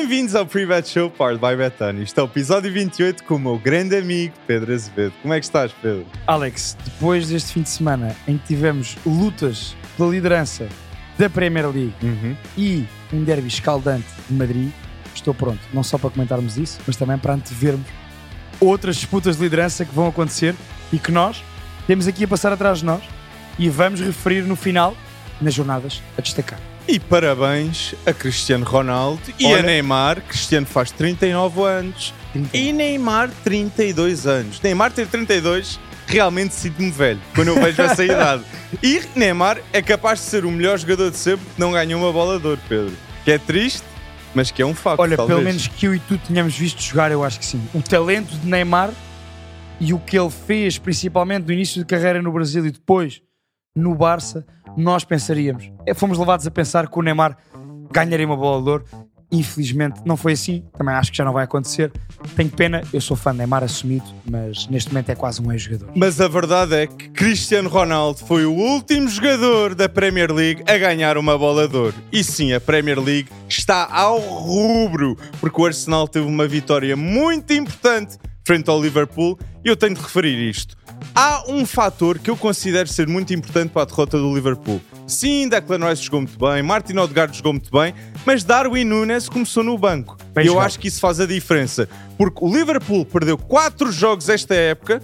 Bem-vindos ao Pre-Bet Show Powered by Betano. Isto é o episódio 28 com o meu grande amigo Pedro Azevedo. Como é que estás, Pedro? Alex, depois deste fim de semana em que tivemos lutas pela liderança da Premier League Uhum. e um derby escaldante de Madrid, estou pronto, não só para comentarmos isso, mas também para antevermos outras disputas de liderança que vão acontecer e que nós temos aqui a passar atrás de nós e vamos referir no final nas jornadas a destacar. E parabéns a Cristiano Ronaldo e Olha- a Neymar. Cristiano faz 39 anos e Neymar 32 anos. Neymar ter 32 realmente sinto-me velho quando eu vejo essa idade. E Neymar é capaz de ser o melhor jogador de sempre que não ganhou uma bola de ouro, Pedro. Que é triste, mas que é um facto. Olha, talvez. pelo menos que eu e tu tenhamos visto jogar, eu acho que sim. O talento de Neymar e o que ele fez, principalmente no início de carreira no Brasil e depois no Barça, nós pensaríamos. É, Fomos levados a pensar que o Neymar ganharia uma bola de ouro. Infelizmente não foi assim, também acho que já não vai acontecer. Tenho pena, eu sou fã de Neymar assumido, mas neste momento é quase um ex-jogador. Mas a verdade é que Cristiano Ronaldo foi o último jogador da Premier League a ganhar uma bola de ouro. E sim, a Premier League está ao rubro, porque o Arsenal teve uma vitória muito importante frente ao Liverpool e eu tenho de referir isto. Há um fator que eu considero ser muito importante para a derrota do Liverpool. Sim, Declan Rice jogou muito bem, Martin Odegaard jogou muito bem, mas Darwin Nunes começou no banco. Bem e eu jogado. acho que isso faz a diferença, porque o Liverpool perdeu 4 jogos esta época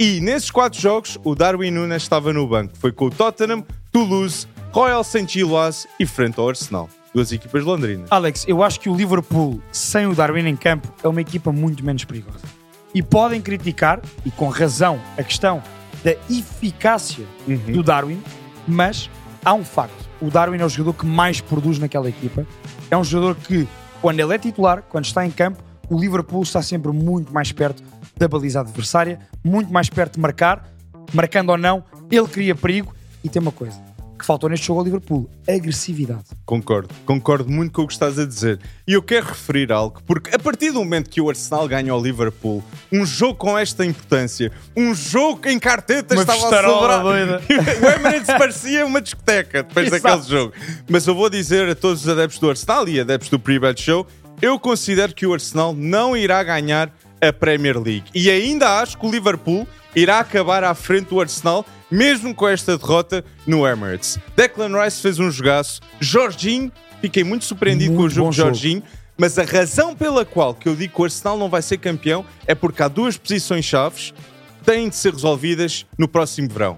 e nesses 4 jogos o Darwin Nunes estava no banco. Foi com o Tottenham, Toulouse, Royal St. Gilloise e frente ao Arsenal. Duas equipas londrinas. Alex, eu acho que o Liverpool, sem o Darwin em campo, é uma equipa muito menos perigosa. E podem criticar, e com razão, a questão da eficácia Uhum. do Darwin, mas há um facto. O Darwin é o jogador que mais produz naquela equipa. É um jogador que, quando ele é titular, quando está em campo, o Liverpool está sempre muito mais perto da baliza adversária, muito mais perto de marcar, marcando ou não, ele cria perigo. E tem uma coisa que faltou neste jogo ao Liverpool: agressividade. Concordo, concordo muito com o que estás a dizer. E eu quero referir algo, porque a partir do momento que o Arsenal ganha ao Liverpool, um jogo com esta importância, um jogo em carteta Uma estava a celebrar. doida. o Emirates parecia uma discoteca depois Exato. daquele jogo. Mas eu vou dizer a todos os adeptos do Arsenal e adeptos do Pre-Bet Show, eu considero que o Arsenal não irá ganhar a Premier League. E ainda acho que o Liverpool irá acabar à frente do Arsenal, mesmo com esta derrota no Emirates. Declan Rice fez um jogaço. Jorginho, fiquei muito surpreendido com o Muito jogo de. Jorginho. Mas a razão pela qual que eu digo que o Arsenal não vai ser campeão é porque há duas posições chaves que têm de ser resolvidas no próximo verão.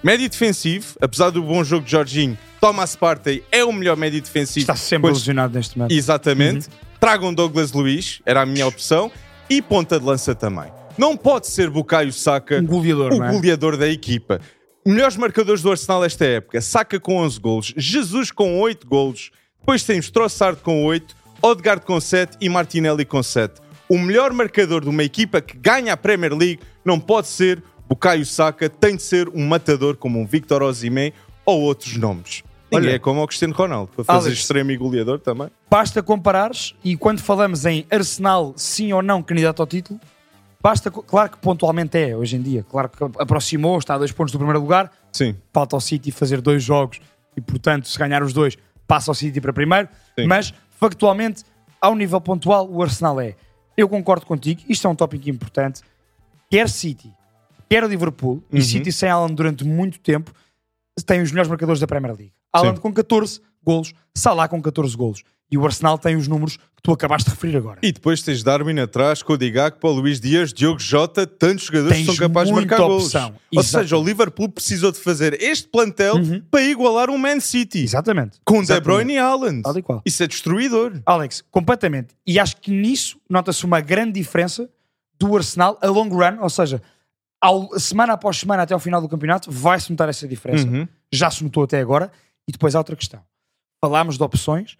Médio defensivo, apesar do bom jogo de Jorginho, Thomas Partey é o melhor médio defensivo. Está sempre Quando- lesionado neste momento. Exatamente. Tragam Douglas Luiz, era a minha opção. E ponta de lança também. Não pode ser Bukayo Saka Um goleador, o é? goleador da equipa. Melhores marcadores do Arsenal esta época. Saka com 11 golos, Jesus com 8 golos. Depois temos Trossard com 8, Odegaard com 7 e Martinelli com 7. O melhor marcador de uma equipa que ganha a Premier League não pode ser Bukayo Saka, tem de ser um matador como um Victor Osimhen ou outros nomes. Ninguém Olha- é como o Cristiano Ronaldo, para fazer Alex. extremo e goleador também. Basta comparares, e quando falamos em Arsenal, sim ou não candidato ao título, basta, claro que pontualmente é, hoje em dia, claro que aproximou, está a dois pontos do primeiro lugar, Sim. falta ao City fazer dois jogos, e portanto, se ganhar os dois, passa ao City para primeiro, Sim. mas factualmente, ao nível pontual, o Arsenal é. Eu concordo contigo, isto é um tópico importante, quer City, quer Liverpool, e Uhum. City sem Alan durante muito tempo, tem os melhores marcadores da Premier League. Alan com 14 golos, Salah com 14 golos. E o Arsenal tem os números que tu acabaste de referir agora. E depois tens Darwin atrás, Cody Gakpo, Luís Dias, Diogo Jota, tantos jogadores Tens que são capazes de marcar golos. opção. Ou Exatamente. seja, o Liverpool precisou de fazer este plantel para igualar um Man City. Exatamente. Com De Exatamente. Bruyne e Haaland. Tal e qual. Isso é destruidor. Alex, completamente. E acho que nisso nota-se uma grande diferença do Arsenal a long run, ou seja, ao- semana após semana até ao final do campeonato, vai-se notar essa diferença. Uhum. Já se notou até agora. E depois há outra questão. Falámos de opções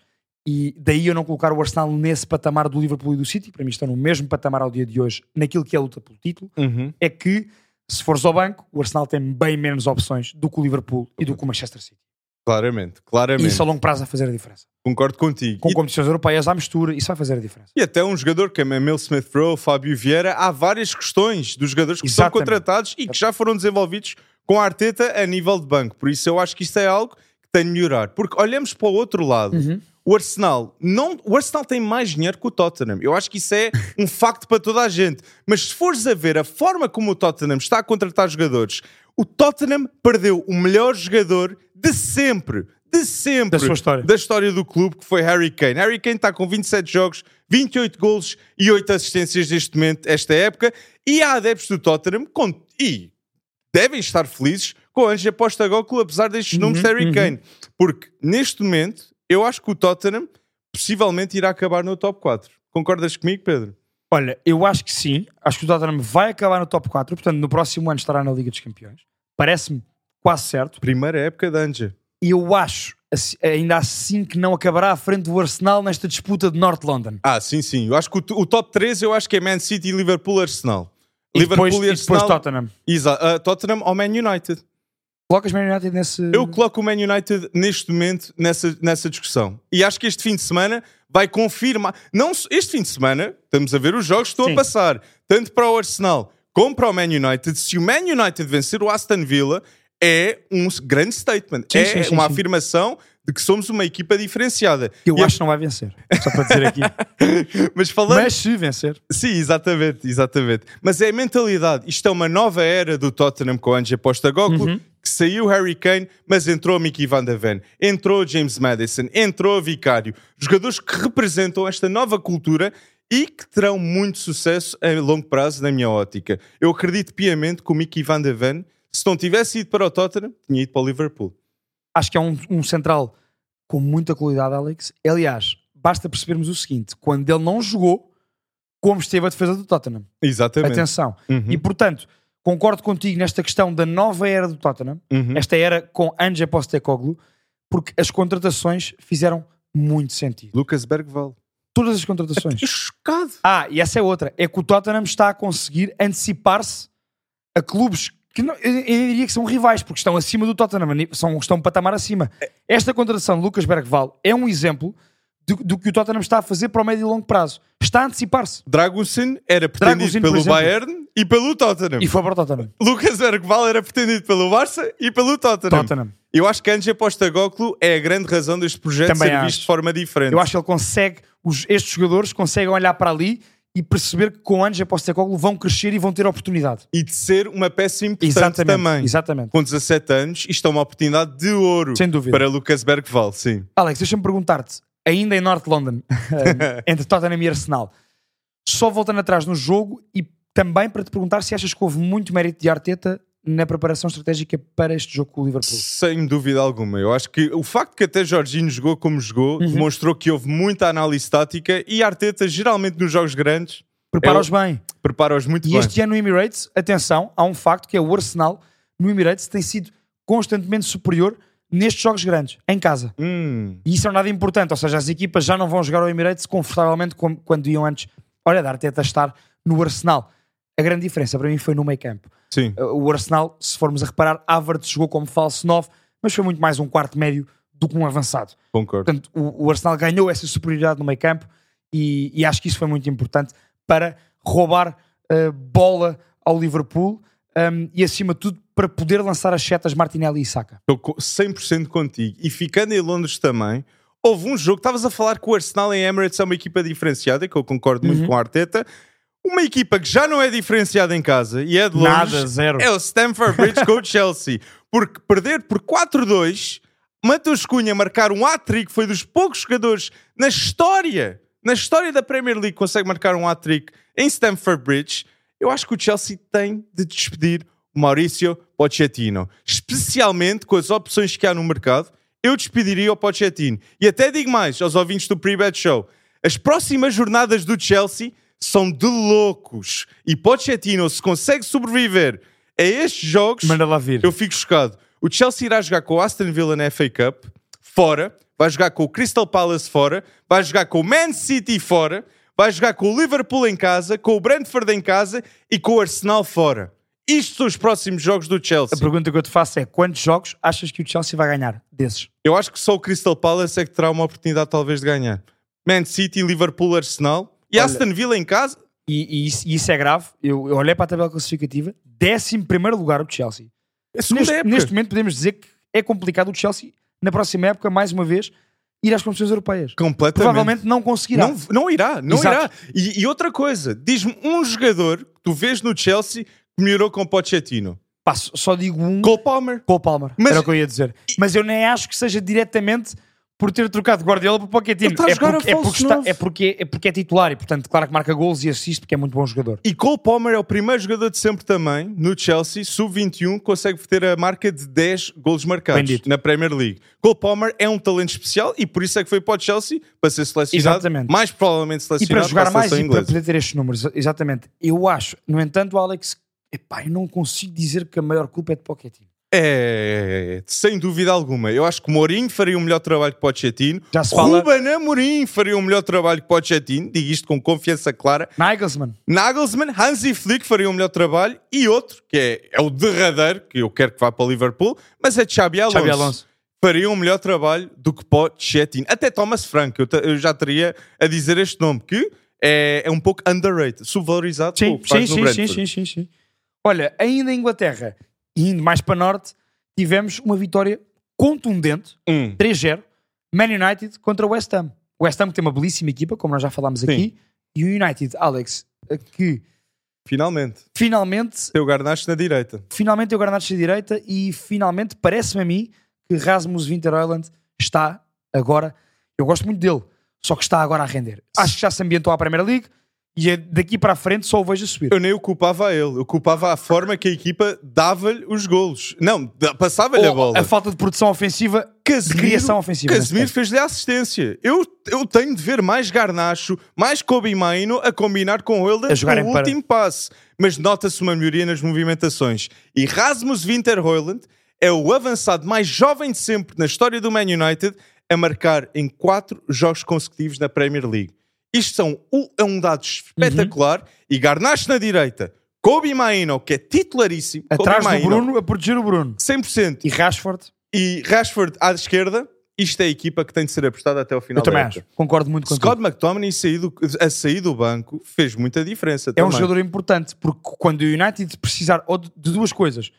e daí eu não colocar o Arsenal nesse patamar do Liverpool e do City, para mim estão no mesmo patamar ao dia de hoje, naquilo que é a luta pelo título, Uhum. é que se fores ao banco, o Arsenal tem bem menos opções do que o Liverpool e do que o Manchester City. Claramente, E claramente. isso a longo prazo vai fazer a diferença. Concordo contigo. Com E, competições europeias à mistura, isso vai fazer a diferença. e até um jogador como Emil Smith Rowe, Fábio Vieira, há várias questões dos jogadores que são Exatamente. contratados e que já foram desenvolvidos com a Arteta a nível de banco. Por isso eu acho que isto é algo que tem de melhorar. Porque olhamos para o outro lado. Uhum. o Arsenal não, o Arsenal tem mais dinheiro que o Tottenham. Eu acho que isso é um facto para toda a gente. Mas se fores a ver a forma como o Tottenham está a contratar jogadores, o Tottenham perdeu o melhor jogador de sempre, de sempre, Da sua história. da história do clube, que foi Harry Kane. Harry Kane está com 27 jogos, 28 golos e 8 assistências neste momento, esta época, e há adeptos do Tottenham com, e devem estar felizes com a Anja Postagóculo, apesar destes números de Uhum, Harry Kane. Porque, neste momento, eu acho que o Tottenham possivelmente irá acabar no top 4. Concordas comigo, Pedro? Olha, eu acho que sim. Acho que o Tottenham vai acabar no top 4. Portanto, no próximo ano estará na Liga dos Campeões. Parece-me quase certo. Primeira época da Anja. E eu acho, ainda assim, que não acabará à frente do Arsenal nesta disputa de North London. Ah, sim, sim. Eu acho que o, o top 3 eu acho que é Man City, Liverpool, Arsenal. E Liverpool depois, e e depois Arsenal. Tottenham. Exa- ah, Tottenham ou Man United. Colocas Man United nesse. Eu coloco o Man United neste momento nessa, nessa discussão. E acho que este fim de semana vai confirmar. Não, este fim de semana, estamos a ver os jogos que estão Sim. a passar, tanto para o Arsenal como para o Man United. Se o Man United vencer o Aston Villa, é um grande statement. Sim, é sim, sim, uma afirmação de que somos uma equipa diferenciada. Eu E acho que não vai vencer. Só para dizer aqui. Mas falando. Mas se vencer. Sim, exatamente, exatamente. Mas é a mentalidade. Isto é uma nova era do Tottenham com o Ange Postecoglou, Uhum. que saiu Harry Kane, mas entrou Mickey Van de Ven, entrou James Madison, entrou Vicário. Jogadores que representam esta nova cultura e que terão muito sucesso a longo prazo, na minha ótica. Eu acredito piamente que o Mickey Van de Ven, se não tivesse ido para o Tottenham, tinha ido para o Liverpool. Acho que é um, um central com muita qualidade, Alex. Aliás, basta percebermos o seguinte: quando ele não jogou, como esteve a defesa do Tottenham. Exatamente. Atenção. Uhum, E portanto, concordo contigo nesta questão da nova era do Tottenham, uhum. esta era com Ange Postecoglou, porque as contratações fizeram muito sentido. Lucas Bergval. Todas as contratações. Estou chocado. Ah, e essa é outra. É que o Tottenham está a conseguir antecipar-se a clubes que não, eu, diria que são rivais, porque estão acima do Tottenham, são, estão um patamar acima. Esta contratação de Lucas Bergval é um exemplo do, do que o Tottenham está a fazer para o médio e longo prazo. Está a antecipar-se. Dragusin era pretendido Dragusin, pelo exemplo. Bayern e pelo Tottenham. E foi para o Tottenham. Lucas Bergval era pretendido pelo Barça e pelo Tottenham. Tottenham. Eu acho que Ange Postecoglou é a grande razão deste projeto Também ser acho. visto de forma diferente. Eu acho que ele consegue, os- estes jogadores conseguem olhar para ali e perceber que com Ange Postecoglou vão crescer e vão ter oportunidade. E de ser uma peça importante Exatamente. também. Exatamente. Com 17 anos, isto é uma oportunidade de ouro Sem dúvida. para Lucas Bergval, sim. Alex, deixa-me perguntar-te, ainda em North London, eh, entre Tottenham e Arsenal, só voltando atrás no jogo e também para te perguntar se achas que houve muito mérito de Arteta na preparação estratégica para este jogo com o Liverpool. Sem dúvida alguma. Eu acho que o facto que até Jorginho jogou como jogou Uhum. demonstrou que houve muita análise tática e Arteta, geralmente nos jogos grandes, Prepara-os bem. prepara-os muito E bem. este ano no Emirates, atenção, há um facto que é o Arsenal no Emirates tem sido constantemente superior nestes jogos grandes, em casa. Hum, E isso é um dado importante, ou seja, as equipas já não vão jogar ao Emirates confortavelmente como quando iam antes. Olha, da Arteta estar no Arsenal. A grande diferença para mim foi no meio campo. Sim. O Arsenal, se formos a reparar, Havertz jogou como falso 9, mas foi muito mais um quarto médio do que um avançado. Concordo. Portanto, o, o Arsenal ganhou essa superioridade no meio campo e, e acho que isso foi muito importante para roubar uh, bola ao Liverpool um, e, acima de tudo, para poder lançar as setas Martinelli e Saka. Estou co- 100% contigo. E ficando em Londres também, houve um jogo, estavas a falar que o Arsenal em Emirates é uma equipa diferenciada, que eu concordo Uhum. muito com a Arteta. Uma equipa que já não é diferenciada em casa e é de Londres. Nada, zero. É o Stamford Bridge com o Chelsea. Porque perder por 4-2, Matheus Cunha marcar um hat-trick foi dos poucos jogadores na história, na história da Premier League que consegue marcar um hat-trick em Stamford Bridge. Eu acho que o Chelsea tem de despedir o Maurício Pochettino. Especialmente com as opções que há no mercado, eu despediria o Pochettino. E até digo mais aos ouvintes do Pre-Bet Show. As próximas jornadas do Chelsea são de loucos. E Pochettino, se consegue sobreviver a estes jogos, Manda lá vir. eu fico chocado. O Chelsea irá jogar com o Aston Villa na FA Cup, fora. Vai jogar com o Crystal Palace fora. Vai jogar com o Man City fora. Vai jogar com o Liverpool em casa, com o Brentford em casa e com o Arsenal fora. Isto são os próximos jogos do Chelsea. A pergunta que eu te faço é: quantos jogos achas que o Chelsea vai ganhar desses? Eu acho que só o Crystal Palace é que terá uma oportunidade talvez de ganhar. Man City, Liverpool, Arsenal e Olha- Aston Villa em casa. E, e isso, e isso é grave. Eu, eu olhei para a tabela classificativa, 11 lugar o Chelsea. É Neste, neste momento podemos dizer que é complicado o Chelsea na próxima época, mais uma vez. ir às competições europeias. Completamente. Provavelmente não conseguirá. Não, não irá, não Exato. irá. E, e outra coisa, diz-me um jogador que tu vês no Chelsea que melhorou com Pochettino. Pá, só só digo um. Cole Palmer. Cole Palmer. Mas- Era o que eu ia dizer. Mas eu nem acho que seja diretamente por ter trocado Guardiola por Pochettino. Ele está a É porque, a é, porque está- é, porque, é porque é titular e, portanto, claro que marca gols e assiste porque é muito bom jogador. E Cole Palmer é o primeiro jogador de sempre também, no Chelsea, sub-21, que consegue ter a marca de 10 golos marcados Bendito. na Premier League. Cole Palmer é um talento especial e por isso é que foi para o Chelsea, para ser selecionado, Exatamente. mais provavelmente E para selecionado jogar mais e para poder ter estes números. Exatamente. Eu acho, no entanto, Alex, epá, eu não consigo dizer que a maior culpa é de Pochettino. É, sem dúvida alguma. Eu acho que Mourinho faria um melhor trabalho que Pochettino. Já se fala- Ruben Amorim faria um melhor trabalho que Pochettino. Digo isto com confiança clara. Nagelsmann. Nagelsmann, Hansi Flick faria um melhor trabalho. E outro, que é, é o derradeiro, que eu quero que vá para o Liverpool, mas é Xabi Alonso. Xabi Alonso. Faria um melhor trabalho do que Pochettino. Até Thomas Frank, eu, eu já teria a dizer este nome, que é, é um pouco underrated, subvalorizado. Sim, faz sim, sim, sim, sim, sim, sim. Olha, ainda em Inglaterra, e indo mais para norte, tivemos uma vitória contundente, Hum. 3-0, Man United contra o West Ham. O West Ham que tem uma belíssima equipa, como nós já falámos aqui, e o United, Alex, que Finalmente. finalmente, Tem o Garnacho na direita. finalmente tem o Garnacho à direita e finalmente parece-me a mim que Rasmus Winterhoyland está agora, eu gosto muito dele, só que está agora a render. Acho que já se ambientou à Premier League e é daqui para a frente só o vejo a subir. Eu nem o culpava a ele, eu culpava a forma que a equipa dava-lhe os golos. Não, passava-lhe a Ou bola. a falta de produção ofensiva, de criação ofensiva. Casemiro fez-lhe a assistência. Eu, eu tenho de ver mais Garnacho, mais Kobe Maino a combinar com o jogarem no para- último passe. Mas nota-se uma melhoria nas movimentações. E Rasmus Winterhoyland é o avançado mais jovem de sempre na história do Man United a marcar em quatro jogos consecutivos na Premier League. Isto são, um- é um dado espetacular. E Garnacho na direita, Kobe Maino, que é titularíssimo. Atrás Kobe do Maino, Bruno, a proteger o Bruno. 100%. E Rashford, E Rashford à esquerda, isto é a equipa que tem de ser apostada até ao final eu também acho. Concordo muito contigo. Scott McTominay sair do- a sair do banco fez muita diferença é um também. jogador importante, porque quando o United precisar de duas coisas,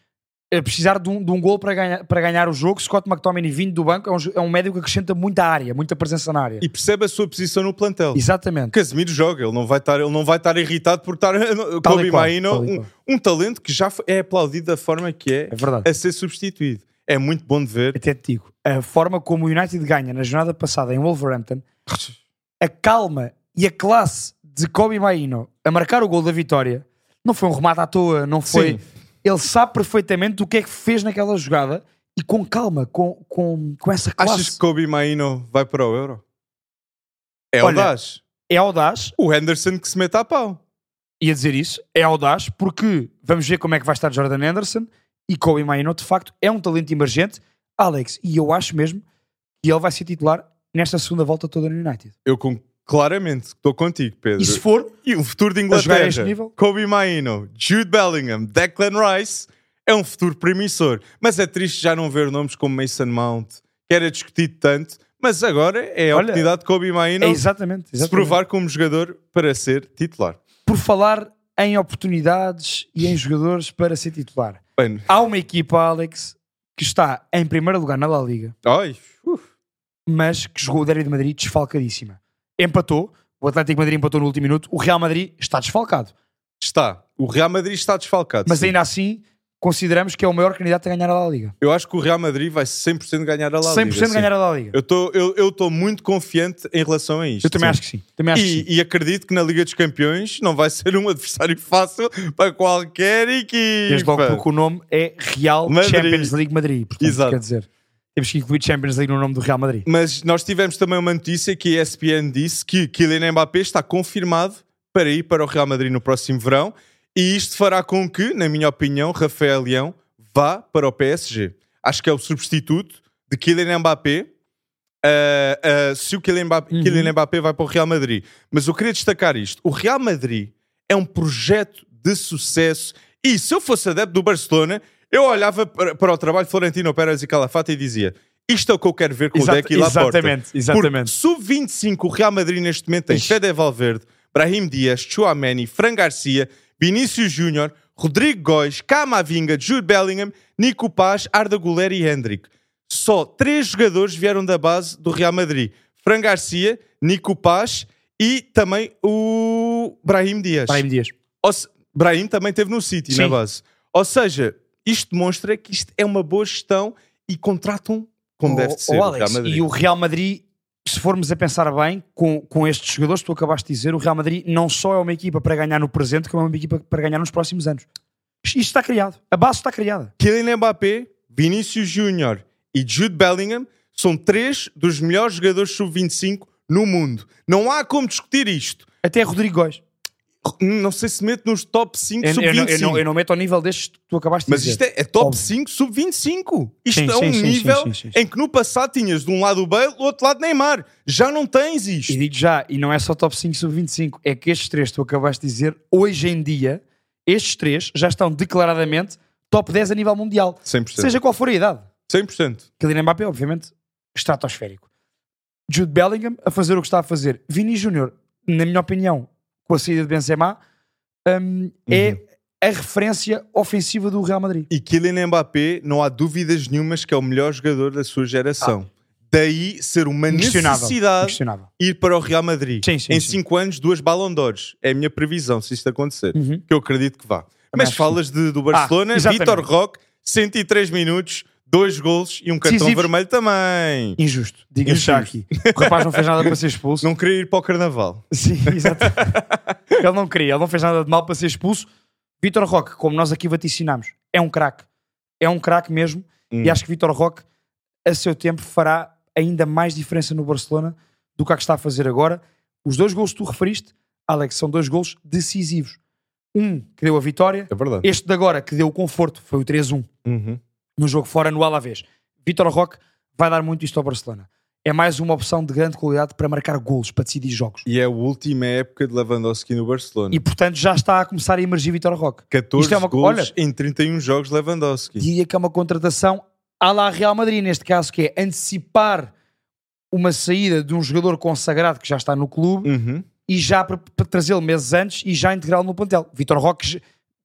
é precisar de um, de um gol para ganhar, para ganhar o jogo, Scott McTominay vindo do banco é um, é um médio que acrescenta muita área, muita presença na área. E percebe a sua posição no plantel. Exatamente. Casemiro joga, ele não vai estar, ele não vai estar irritado por estar Maino, tal e um, um talento que já é aplaudido da forma que é, É verdade. a ser substituído. É muito bom de ver. Até te digo, a forma como o United ganha na jornada passada em Wolverhampton, a calma e a classe de Kobe Maino a marcar o gol da vitória não foi um remate à toa, não foi. Sim. Ele sabe perfeitamente o que é que fez naquela jogada e com calma, com, com, com essa classe. Achas que Kobe Maino vai para o Euro? É audaz. É audaz, O Henderson que se mete a pau. ia dizer isso, é audaz, porque vamos ver como é que vai estar Jordan Anderson e Kobe Maino, de facto, é um talento emergente. Alex, e eu acho mesmo que ele vai ser titular nesta segunda volta toda no United. Eu claramente estou contigo, Pedro. E se for, E o futuro de Inglaterra, este nível? Kobe Maino, Jude Bellingham, Declan Rice, é um futuro promissor. Mas é triste já não ver nomes como Mason Mount, que era discutido tanto, mas agora é a Olha, oportunidade de Kobe Maino é exatamente, se exatamente. provar como jogador para ser titular. Por falar em oportunidades e em jogadores para ser titular. Bem, Há uma equipa, Alex, que está em primeiro lugar na La Liga, ai, mas que jogou o Derby de Madrid desfalcadíssima. Empatou, o Atlético Madrid empatou no último minuto, o Real Madrid está desfalcado. está. O Real Madrid está desfalcado. Mas sim. ainda assim, consideramos que é o maior candidato a ganhar a La Liga. Eu acho que o Real Madrid vai 100% ganhar a La 100% Liga. sim. ganhar a La Liga. Eu estou muito confiante em relação a isto. Eu também sim. acho que sim. Também acho que sim. E, e acredito que na Liga dos Campeões não vai ser um adversário fácil para qualquer equipe. Desde logo porque o nome é Real Madrid. Champions League Madrid. Portanto, Exato. quer dizer, temos que incluir Champions League no nome do Real Madrid. Mas nós tivemos também uma notícia que a ESPN disse que Kylian Mbappé está confirmado para ir para o Real Madrid no próximo verão e isto fará com que, na minha opinião, Rafael Leão vá para o PSG. Acho que é o substituto de Kylian Mbappé ah, ah, se o Kylian Mbappé, Uhum. Kylian Mbappé vai para o Real Madrid. Mas eu queria destacar isto. O Real Madrid é um projeto de sucesso e se eu fosse adepto do Barcelona, eu olhava para, para o trabalho de Florentino Pérez e Calafate e dizia isto é o que eu quero ver com Exata- o Deck e Laporta. exatamente, exatamente. Sub-25, o Real Madrid neste momento tem. Fede Valverde, Brahim Dias, Chouameni, Fran Garcia, Vinícius Júnior, Rodrigo Góis, Camavinga, Jude Bellingham, Nico Paz, Arda Güler e Hendrick. só três jogadores vieram da base do Real Madrid: Fran Garcia, Nico Paz e também o Brahim Dias. Brahim Dias. Se- Brahim também teve no City, Sim. na base. Ou seja, isto demonstra que isto é uma boa gestão e contratam como deve de ser. o Alex, Real Madrid. e o Real Madrid, se formos a pensar bem, com, com estes jogadores que tu acabaste de dizer, o Real Madrid não só é uma equipa para ganhar no presente, como é uma equipa para ganhar nos próximos anos. Isto isto está criado. A base está criada. Kylian Mbappé, Vinícius Júnior e Jude Bellingham são três dos melhores jogadores sub-25 no mundo. Não há como discutir isto. Até Rodrigo Góes. Não sei se mete nos top 5 Eu, eu, não- eu, sub-25. não, eu não meto ao nível destes que tu acabaste de Mas dizer. isto é, é top Óbvio. 5 sub-25. Isto Sim, é um sim, nível sim. em que no passado tinhas de um lado o Bale, do outro lado Neymar. Já não tens isto. E digo já, e não é só top 5 sub 25, é que estes três que tu acabaste de dizer, hoje em dia, estes três já estão declaradamente top 10 a nível mundial. 100%. Seja qual for a idade. 100%. Kylian Mbappé, obviamente, estratosférico. Jude Bellingham a fazer o que está a fazer. Vini Júnior, na minha opinião, com a saída de Benzema, hum, é a referência ofensiva do Real Madrid. E Kylian Mbappé, não há dúvidas nenhumas que é o melhor jogador da sua geração. Daí ser uma necessidade ir para o Real Madrid. Sim, sim, em sim. 5 anos, duas Ballon d'Ors. É a minha previsão, se isto acontecer. Uhum. Que eu acredito que vá. Mas acho falas de, do Barcelona, Ah. Vitor Roque, 103 minutos, dois golos e um cartão Decisivos. vermelho também. Injusto. Diga-se aqui. O rapaz não fez nada para ser expulso. Não queria ir para o Carnaval. Sim, exato. ele não queria, ele não fez nada de mal para ser expulso. Vitor Roque, como nós aqui vaticinámos, é um craque. É um craque mesmo. Hum. E acho que Vitor Roque, a seu tempo, fará ainda mais diferença no Barcelona do que a que está a fazer agora. Os dois gols que tu referiste, Alex, são dois gols decisivos. Um que deu a vitória, É verdade. este de agora que deu o conforto, foi o 3-1 Uhum. No jogo fora no Alavés. Vitor Roque vai dar muito isto ao Barcelona. É mais uma opção de grande qualidade para marcar golos, para decidir jogos. E é a última época de Lewandowski no Barcelona. E portanto já está a começar a emergir Vitor Roque. 14 Isto é uma- gols olha- em 31 jogos Lewandowski. Diria que é uma contratação à la Real Madrid, neste caso, que é antecipar uma saída de um jogador consagrado que já está no clube Uhum. e já para, para trazê-lo meses antes e já integrá-lo no plantel. Vitor Roque,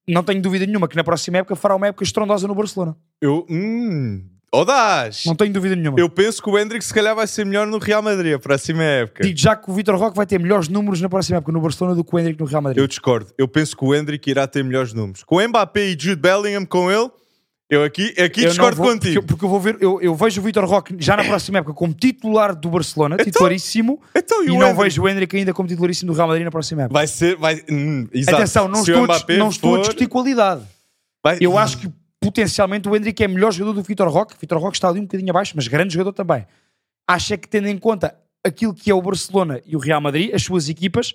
não tenho dúvida nenhuma que na próxima época fará uma época estrondosa no Barcelona. Eu. Hum, audaz! Não tenho dúvida nenhuma. Eu penso que o Hendrick se calhar vai ser melhor no Real Madrid a próxima época. Digo já que o Vitor Roque vai ter melhores números na próxima época no Barcelona do que o Hendrick no Real Madrid. Eu discordo. Eu penso que o Hendrick irá ter melhores números. Com o Mbappé e Jude Bellingham com ele, eu aqui, aqui Eu discordo vou- contigo. Porque, porque eu vou ver, eu, eu vejo o Vitor Roque já na próxima época como titular do Barcelona, titularíssimo, Então, e, o não vejo o Hendrick ainda como titularíssimo do Real Madrid na próxima época. Vai ser. Vai, hum, exato. Atenção, não Se estou, a não estou a for, discutir qualidade. vai- Eu acho que potencialmente o Hendrick é melhor jogador do que o Vitor Roque. Vitor Roque está ali um bocadinho abaixo, mas grande jogador também. Acho é que tendo em conta aquilo que é o Barcelona e o Real Madrid, as suas equipas,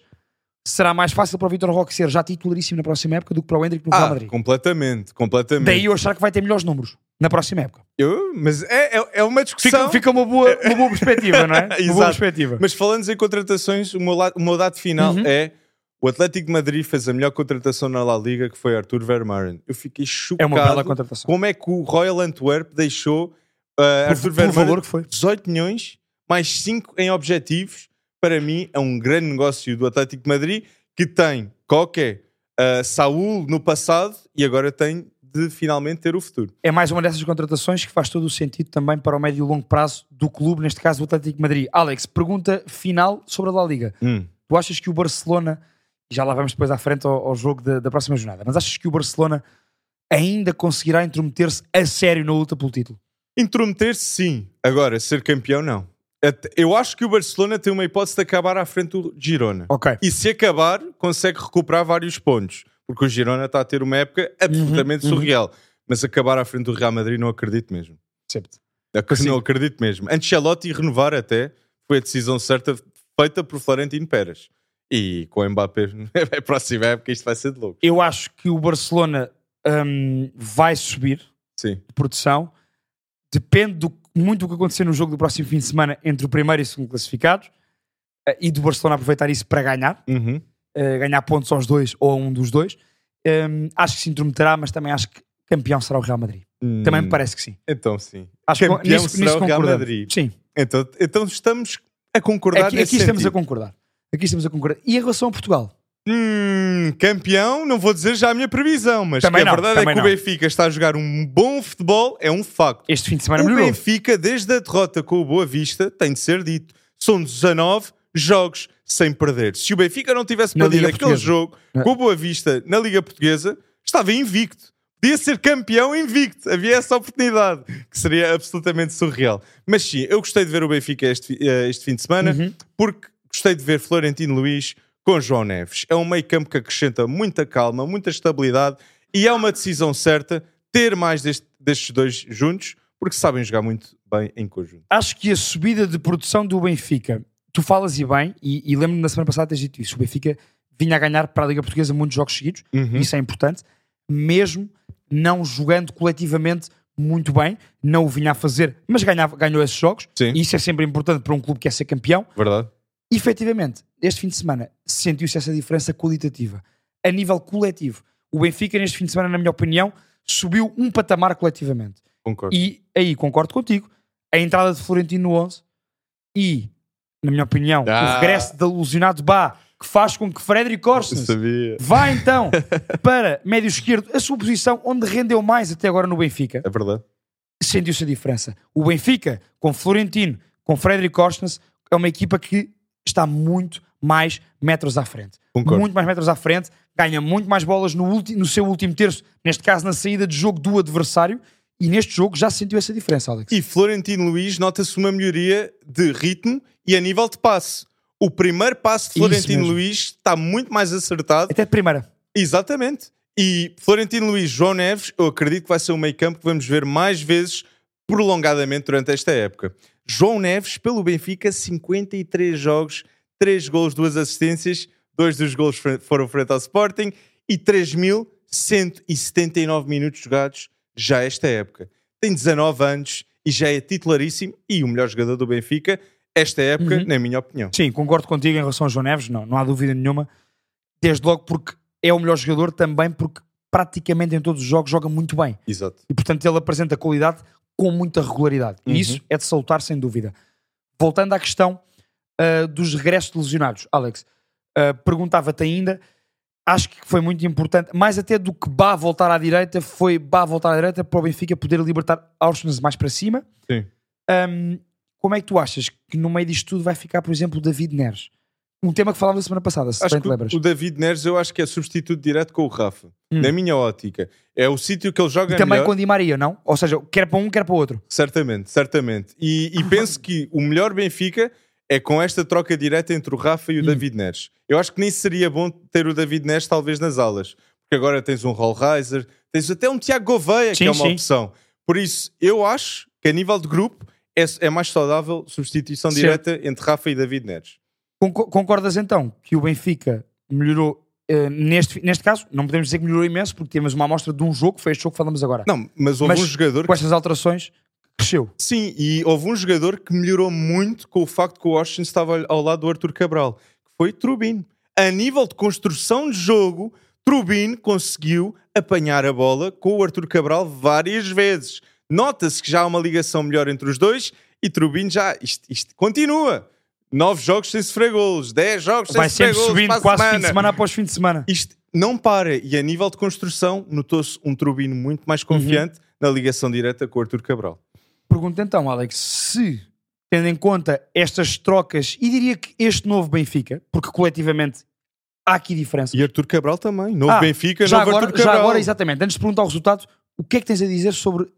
será mais fácil para o Vitor Roque ser já titularíssimo na próxima época do que para o Hendrick no Real Ah, Madrid. completamente, completamente. Daí eu achar que vai ter melhores números na próxima época. Eu- mas é, é, é uma discussão. Fica, fica uma, boa, uma boa perspectiva, não é? Uma boa perspectiva. Mas falando em contratações, o meu, la- o meu dado final Uhum. é o Atlético de Madrid fez a melhor contratação na La Liga, que foi Arthur Vermaelen. Eu fiquei É chocado uma bela contratação. como é que o Royal Antwerp deixou uh, Por, Arthur Vermaelen que foi. 18 milhões, mais 5 em objetivos. Para mim, é um grande negócio do Atlético de Madrid que tem Coque, uh, Saúl no passado e agora tem de finalmente ter o futuro. É mais uma dessas contratações que faz todo o sentido também para o médio e longo prazo do clube, neste caso o Atlético de Madrid. Alex, pergunta final sobre a La Liga. Hum. Tu achas que o Barcelona, e já lá vamos depois à frente ao, ao jogo da, da próxima jornada, mas achas que o Barcelona ainda conseguirá intrometer-se a sério na luta pelo título? Intrometer-se, sim. Agora, ser campeão, não. Eu acho que o Barcelona tem uma hipótese de acabar à frente do Girona. Ok. E se acabar, consegue recuperar vários pontos. Porque o Girona está a ter uma época absolutamente Uhum, uhum. surreal. Mas acabar à frente do Real Madrid, não acredito mesmo. Certo. Sim. Não acredito mesmo. Ancelotti renovar até foi a decisão certa feita por Florentino Pérez. E com o Mbappé, a próxima época, isto vai ser de louco. Eu acho que o Barcelona hum, vai subir Sim. de produção. Depende do- muito do que acontecer no jogo do próximo fim de semana entre o primeiro e o segundo classificados eh, e do Barcelona aproveitar isso para ganhar. Uhum. eh, ganhar pontos aos dois ou a um dos dois. Hum, acho que se intrometerá, mas também acho que campeão será o Real Madrid. Também me Hum, parece que sim. Então, sim. Acho Campeão que nisso, será nisso o Real. Madrid. Sim, Então, então estamos a concordar aqui, aqui estamos a concordar. Aqui estamos a concordar. E em relação a Portugal, Hum, campeão, não vou dizer já a minha previsão, mas Também que a não, verdade é que o não. Benfica está a jogar um bom futebol, é um facto. Este fim de semana O melhorou. Benfica, desde a derrota com o Boa Vista, tem de ser dito, são 19 jogos sem perder. Se o Benfica não tivesse Na perdido Liga aquele Portuguesa. jogo Na- com o Boa Vista na Liga Portuguesa, estava invicto. Podia ser campeão invicto. Havia essa oportunidade, que seria absolutamente surreal. Mas sim, eu gostei de ver o Benfica este, eh, este fim de semana, Uhum. porque gostei de ver Florentino Luís com João Neves. É um meio campo que acrescenta muita calma, muita estabilidade e é uma decisão certa ter mais deste- destes dois juntos, porque sabem jogar muito bem em conjunto. Acho que a subida de produção do Benfica, tu falas e bem, e, e lembro-me na semana passada teres dito isso. O Benfica vinha a ganhar para a Liga Portuguesa muitos jogos seguidos, Uhum. isso é importante, mesmo não jogando coletivamente muito bem, não o vinha a fazer, mas ganhava, ganhou esses jogos, Sim. e isso é sempre importante para um clube que quer ser campeão. Verdade? Efetivamente, este fim de semana sentiu-se essa diferença qualitativa. A nível coletivo, o Benfica, neste fim de semana, na minha opinião, subiu um patamar coletivamente. Concordo. E aí concordo contigo. A entrada de Florentino no 11 e, na minha opinião, Ah. o regresso de alusionado Bá, que faz com que Frederic Eu Orsens vá então para médio esquerdo, a sua posição onde rendeu mais até agora no Benfica É verdade. sentiu-se a diferença. O Benfica, com Florentino, com Frederic Orsnes, é uma equipa que está muito mais metros à frente. Concordo. Muito mais metros à frente, ganha muito mais bolas no, ulti- no seu último terço, neste caso na saída de jogo do adversário, e neste jogo já se sentiu essa diferença, Alex. E Florentino Luís nota-se uma melhoria de ritmo e a nível de passe. O primeiro passe de Florentino. Luís está muito mais acertado. Até de primeira. Exatamente. E Florentino Luís, João Neves, eu acredito que vai ser um meio campo que vamos ver mais vezes prolongadamente durante esta época. João Neves, pelo Benfica, 53 jogos, 3 gols, 2 assistências, dois dos gols foram frente ao Sporting e 3.179 minutos jogados já esta época. Tem 19 anos e já é titularíssimo e o melhor jogador do Benfica esta época, Uhum. na minha opinião. Sim, concordo contigo em relação a João Neves, não, não há dúvida nenhuma. Desde logo porque é o melhor jogador, também porque praticamente em todos os jogos joga muito bem. Exato. e portanto ele apresenta qualidade com muita regularidade. Uhum. E isso é de salutar, sem dúvida. Voltando à questão ah, dos regressos de lesionados, Alex, ah, perguntava-te ainda, acho que foi muito importante, mais até do que Bá voltar à direita, foi Bá voltar à direita para o Benfica poder libertar Auschwitz mais para cima. Sim. Ahm, como é que tu achas que no meio disto tudo vai ficar, por exemplo, o David Neres? Um tema que falámos semana passada, se Acho bem que te lembras. o David Neres eu acho que é substituto direto com o Rafa. Hum. Na minha ótica. É o sítio que ele joga E também melhor. com o Di Maria, não? Ou seja, quer para um, quer para o outro. Certamente, certamente. E, e penso que o melhor Benfica é com esta troca direta entre o Rafa e Hum. o David Neres. Eu acho que nem seria bom ter o David Neres talvez nas alas. Porque agora tens um Rollreiser, tens até um Tiago Gouveia, que Sim, é uma sim. opção. Por isso, eu acho que a nível de grupo é, é mais saudável substituição direta entre Rafa e David Neres. Conco- Concordas então que o Benfica melhorou eh, neste, neste caso? Não podemos dizer que melhorou imenso porque temos uma amostra de um jogo, que foi este jogo que falamos agora. Não, mas houve Mas um jogador Com estas alterações, cresceu. Sim, e houve um jogador que melhorou muito com o facto que o Washington estava ao lado do Arthur Cabral, que foi Trubin. A nível de construção de jogo, Trubin conseguiu apanhar a bola com o Arthur Cabral várias vezes. Nota-se que já há uma ligação melhor entre os dois e Trubin já. Isto, isto continua. Nove jogos sem sofrer golos, dez jogos sem Vai sofrer sempre golos. subindo para a quase fim semana. de semana após fim de semana. Isto não para. E a nível de construção, notou-se um Trubin muito mais confiante na ligação direta com o Arthur Cabral. Pergunto então, Alex, se tendo em conta estas trocas e diria que este novo Benfica, porque coletivamente há aqui diferença. E Arthur Cabral também. Novo Ah, Benfica, já novo agora, Arthur já Cabral. agora, exatamente, antes de perguntar o resultado, o que é que tens a dizer sobre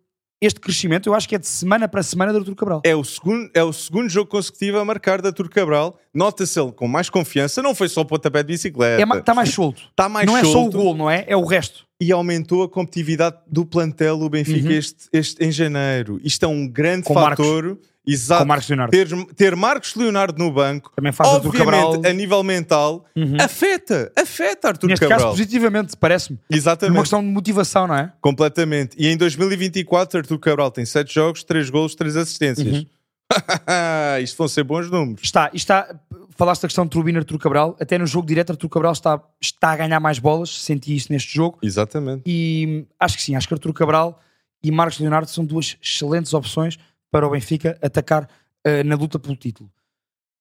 este crescimento? Eu acho que é de semana para semana do Arthur Cabral. É o, segundo, é o segundo jogo consecutivo a marcar da Arthur Cabral. Nota-se ele com mais confiança. Não foi só o pontapé de bicicleta. Está tá mais solto. Está mais não é só o solto gol, não é? É o resto. E aumentou a competitividade do plantel do Benfica Uhum. este, este, em janeiro. Isto é um grande Com fator. Exato. Com Marcos Leonardo. Ter, ter Marcos Leonardo no banco, Também faz obviamente, Cabral. a nível mental, Uhum. afeta. Afeta Arthur Neste Cabral. caso, positivamente, parece-me. Exatamente. Uma questão de motivação, não é? Completamente. E em 2024, Arthur Cabral tem 7 jogos, 3 golos, 3 assistências. Uhum. Isto vão ser bons números. Está, está, falaste da questão de Turbina Artur Cabral, até no jogo direto Artur Cabral está, está a ganhar mais bolas, senti isso neste jogo, Exatamente. e hum, acho que sim, acho que Artur Cabral e Marcos Leonardo são duas excelentes opções para o Benfica atacar eh, na luta pelo título.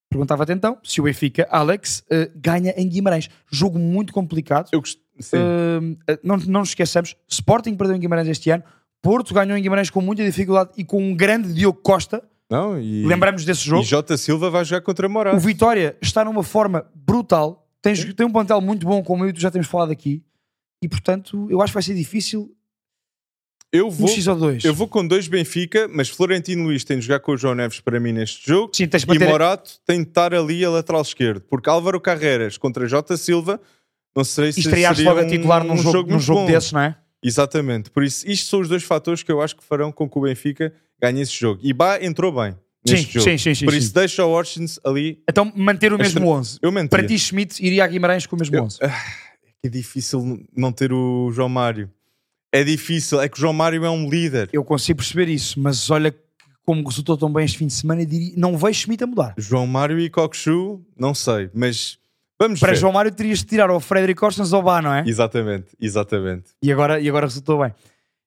perguntava-te então se o Benfica, Alex, eh, ganha em Guimarães. Jogo muito complicado. Eu gost... Eh, não, não nos esqueçamos, Sporting perdeu em Guimarães este ano, Porto ganhou em Guimarães com muita dificuldade e com um grande Diogo Costa. não, e... Lembramos desse jogo. E Jota Silva vai jogar contra O Morato. Vitória está numa forma brutal. Tens, tem um plantel muito bom, como eu e tu já temos falado aqui. E portanto, eu acho que vai ser difícil Eu um vou, X ou dois. eu vou com dois Benfica, mas Florentino Luís tem de jogar com o João Neves para mim neste jogo. Sim, tens de E manter- Morato tem de estar ali a lateral esquerdo. Porque Álvaro Carreras contra Jota Silva, não sei se e estrear-se seria logo a titular um, num um jogo, num muito jogo bom. desses, não é? Exatamente. Por isso, isto são os dois fatores que eu acho que farão com que o Benfica ganhe esse jogo. E Bá entrou bem neste Sim, jogo. sim, sim, sim, Por sim. isso, deixa o Orsins ali. Então, manter o mesmo Extra- 11. Eu menti. Para ti, Schmidt iria a Guimarães com o mesmo Eu- 11. É difícil não ter o João Mário. É difícil. É que o João Mário é um líder. Eu consigo perceber isso, mas olha como resultou tão bem este fim de semana, não vejo Schmidt a mudar. João Mário e Cockchu, não sei. Mas vamos Para ver. João Mário terias de tirar o Frederic Costans ao Bá, não é? Exatamente, exatamente. E agora, e agora resultou bem.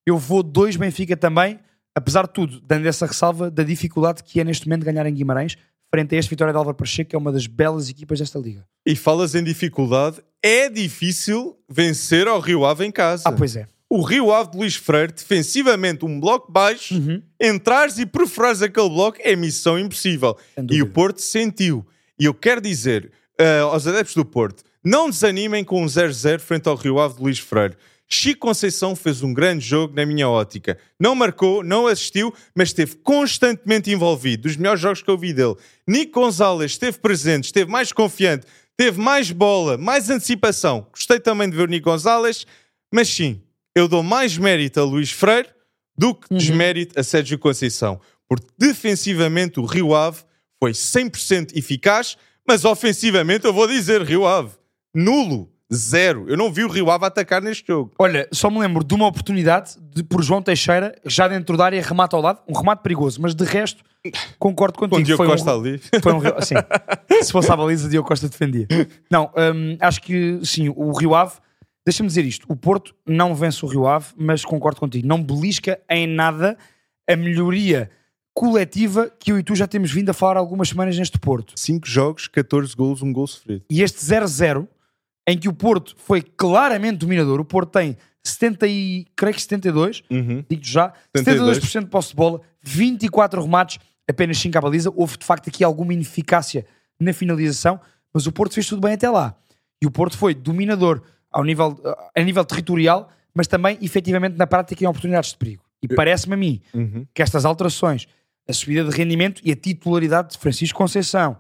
Eu vou dois Benfica também, apesar de tudo, dando essa ressalva da dificuldade que é neste momento ganhar em Guimarães, frente a este Vitória de Álvaro Pacheco, que é uma das belas equipas desta liga. E falas em dificuldade, é difícil vencer ao Rio Ave em casa. Ah, pois é. O Rio Ave de Luís Freire, defensivamente, um bloco baixo, Uhum. entrares e perfurares aquele bloco é missão impossível. E o Porto sentiu. E eu quero dizer ah, aos adeptos do Porto, não desanimem com um 0-0 frente ao Rio Ave de Luís Freire. Chico Conceição fez um grande jogo na minha ótica. Não marcou, não assistiu, mas esteve constantemente envolvido. Dos melhores jogos que eu vi dele. Nico Gonzalez esteve presente, esteve mais confiante, teve mais bola, mais antecipação. Gostei também de ver o Nico Gonzalez, mas sim, eu dou mais mérito a Luís Freire do que desmérito a Sérgio Conceição. Porque defensivamente o Rio Ave foi 100% eficaz, mas ofensivamente eu vou dizer Rio Ave, nulo, zero. Eu não vi o Rio Ave atacar neste jogo. Olha, só me lembro de uma oportunidade de, por João Teixeira, já dentro da área, remata ao lado, um remate perigoso, mas de resto, concordo contigo. Com o Diogo foi um- Costa ali. Foi um, sim. Se fosse a baliza, Diogo Costa defendia. Não, hum, acho que sim, o Rio Ave, deixa-me dizer isto: o Porto não vence o Rio Ave, mas concordo contigo, não belisca em nada a melhoria coletiva que eu e tu já temos vindo a falar há algumas semanas neste Porto. 5 jogos, 14 golos, um gol sofrido. E este 0-0, em que o Porto foi claramente dominador, o Porto tem 70 e, creio que 72, Uhum. digo já, 72. 72% de posse de bola, 24 remates, apenas 5 à baliza. Houve de facto aqui alguma ineficácia na finalização, mas o Porto fez tudo bem até lá. E o Porto foi dominador ao nível, a nível territorial, mas também efetivamente na prática em oportunidades de perigo. E parece-me a mim Uhum. que estas alterações, a subida de rendimento e a titularidade de Francisco Conceição,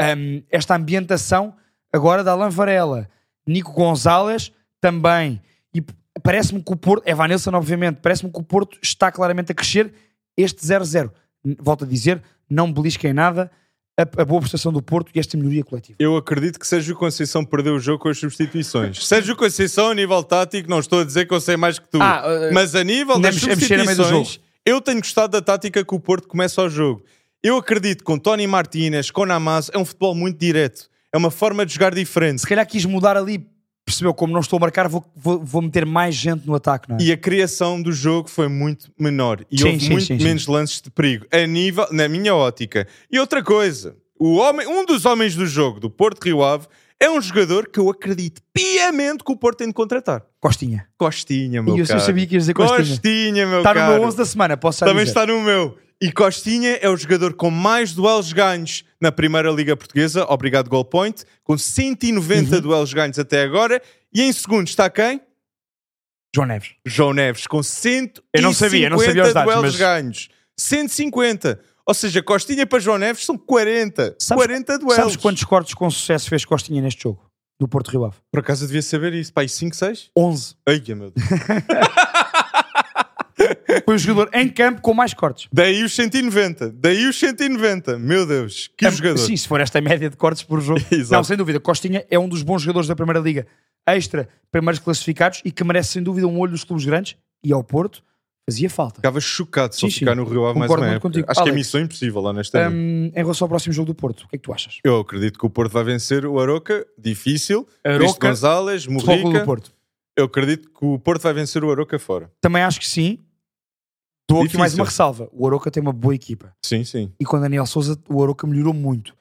hum, esta ambientação agora da Alan Varela, Nico Gonzalez também, e parece-me que o Porto, Evanilson obviamente, parece-me que o Porto está claramente a crescer este 0-0. N- Volto a dizer, não belisca em nada a, a boa prestação do Porto e esta melhoria coletiva. Eu acredito que Sérgio Conceição perdeu o jogo com as substituições. Sérgio Conceição, a nível tático, não estou a dizer que eu sei mais que tu, Ah, uh, mas a nível das do substituições, eu tenho gostado da tática que o Porto começa ao jogo. Eu acredito que com Tony Martínez, com Namaz, é um futebol muito direto. É uma forma de jogar diferente. Se calhar quis mudar ali, percebeu como não estou a marcar, vou, vou, vou meter mais gente no ataque, não é? E a criação do jogo foi muito menor. E Sim, houve sim, muito sim, menos lances de perigo. A nível, na minha ótica. E outra coisa. O homem, um dos homens do jogo, do Porto Rio Ave, é um jogador que eu acredito piamente que o Porto tem de contratar. Costinha. Costinha, meu E eu, eu caro. sabia que ias dizer Costinha. Costinha, meu Está no caro. meu 11 da semana, posso Também dizer. está no meu. E Costinha é o jogador com mais duelos ganhos na Primeira Liga Portuguesa. Obrigado, Goal Point. Com 190 Uhum. duelos ganhos até agora. E em segundo está quem? João Neves. João Neves, com 150 Eu não sabia, eu não sabia os dados, duelos mas- ganhos. 150. Ou seja, Costinha para João Neves são 40. Sabes- 40 duelos. Sabes quantos cortes com sucesso fez Costinha neste jogo? Do Porto Rio Ave? Por acaso eu devia saber isso. Pai, 5, 6? 11. Ai, meu Deus. Foi o jogador em campo com mais cortes. Daí os 190. Daí os 190. Meu Deus. Que É- jogador. Sim, se for esta média de cortes por jogo. Não, sem dúvida. Costinha é um dos bons jogadores da Primeira Liga. Extra, primeiros classificados e que merece sem dúvida um olho dos clubes grandes. E ao Porto fazia falta. Ficava chocado se Sim, ficar sim. no Rio Ave mais uma contigo. Acho que é Alex. missão impossível, honestamente. Hum, em relação ao próximo jogo do Porto, o que é que tu achas? Eu acredito que o Porto vai vencer o Aroca. Difícil. Aroca, Cristo Gonzalez, Morrica. Eu acredito que o Porto vai vencer o Aroca fora. Também acho que sim. Dou aqui Difícil. mais uma ressalva. O Aroca tem uma boa equipa. Sim, sim. E com Daniel Souza, o Aroca melhorou muito.